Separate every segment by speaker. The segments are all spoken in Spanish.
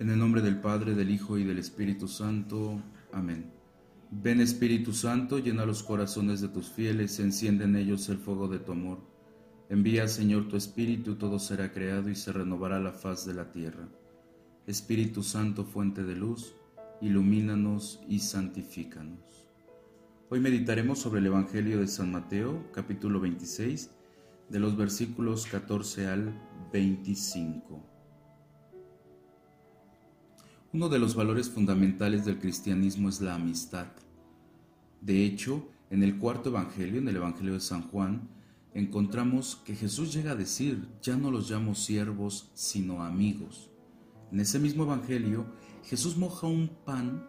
Speaker 1: En el nombre del Padre, del Hijo y del Espíritu Santo. Amén. Ven Espíritu Santo, llena los corazones de tus fieles, enciende en ellos el fuego de tu amor. Envía, Señor, tu Espíritu, todo será creado y se renovará la faz de la tierra. Espíritu Santo, fuente de luz, ilumínanos y santifícanos. Hoy meditaremos sobre el Evangelio de San Mateo, capítulo 26, de los versículos 14 al 25. Uno de los valores fundamentales del cristianismo es la amistad. De hecho, en el cuarto Evangelio, en el Evangelio de San Juan, encontramos que Jesús llega a decir, ya no los llamo siervos, sino amigos. En ese mismo Evangelio, Jesús moja un pan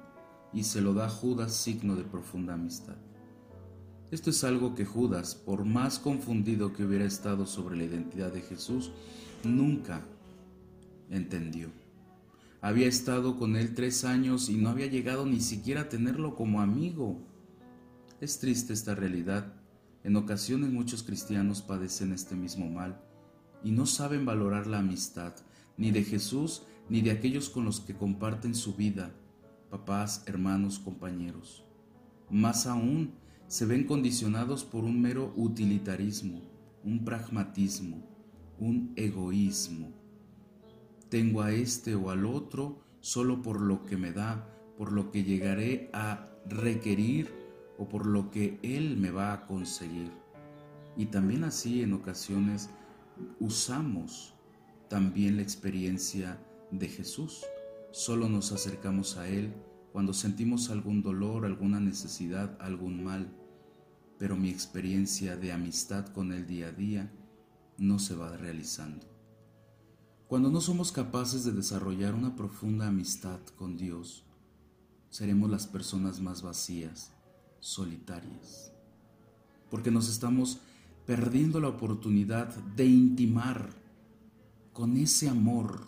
Speaker 1: y se lo da a Judas signo de profunda amistad. Esto es algo que Judas, por más confundido que hubiera estado sobre la identidad de Jesús, nunca entendió. Había estado con él tres años y no había llegado ni siquiera a tenerlo como amigo. Es triste esta realidad. En ocasiones muchos cristianos padecen este mismo mal y no saben valorar la amistad, ni de Jesús, ni de aquellos con los que comparten su vida, papás, hermanos, compañeros. Más aún, se ven condicionados por un mero utilitarismo, un pragmatismo, un egoísmo tengo a este o al otro solo por lo que me da, por lo que llegaré a requerir o por lo que Él me va a conseguir. Y también así en ocasiones usamos también la experiencia de Jesús. Solo nos acercamos a Él cuando sentimos algún dolor, alguna necesidad, algún mal. Pero mi experiencia de amistad con Él día a día no se va realizando. Cuando no somos capaces de desarrollar una profunda amistad con Dios, seremos las personas más vacías, solitarias, porque nos estamos perdiendo la oportunidad de intimar con ese amor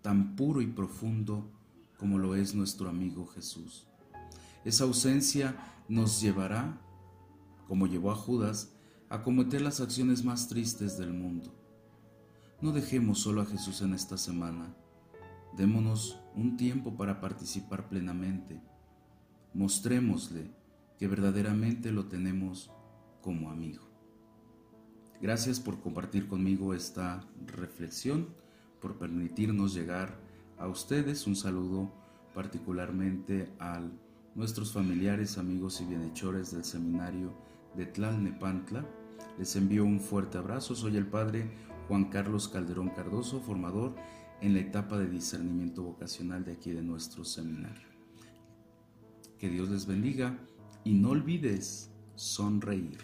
Speaker 1: tan puro y profundo como lo es nuestro amigo Jesús. Esa ausencia nos llevará, como llevó a Judas, a cometer las acciones más tristes del mundo no dejemos solo a Jesús en esta semana. Démonos un tiempo para participar plenamente. Mostrémosle que verdaderamente lo tenemos como amigo. Gracias por compartir conmigo esta reflexión, por permitirnos llegar a ustedes. Un saludo particularmente a nuestros familiares, amigos y bienhechores del seminario de Tlalnepantla. Les envío un fuerte abrazo. Soy el Padre Juan Carlos Calderón Cardoso, formador en la etapa de discernimiento vocacional de aquí de nuestro seminario. Que Dios les bendiga y no olvides sonreír.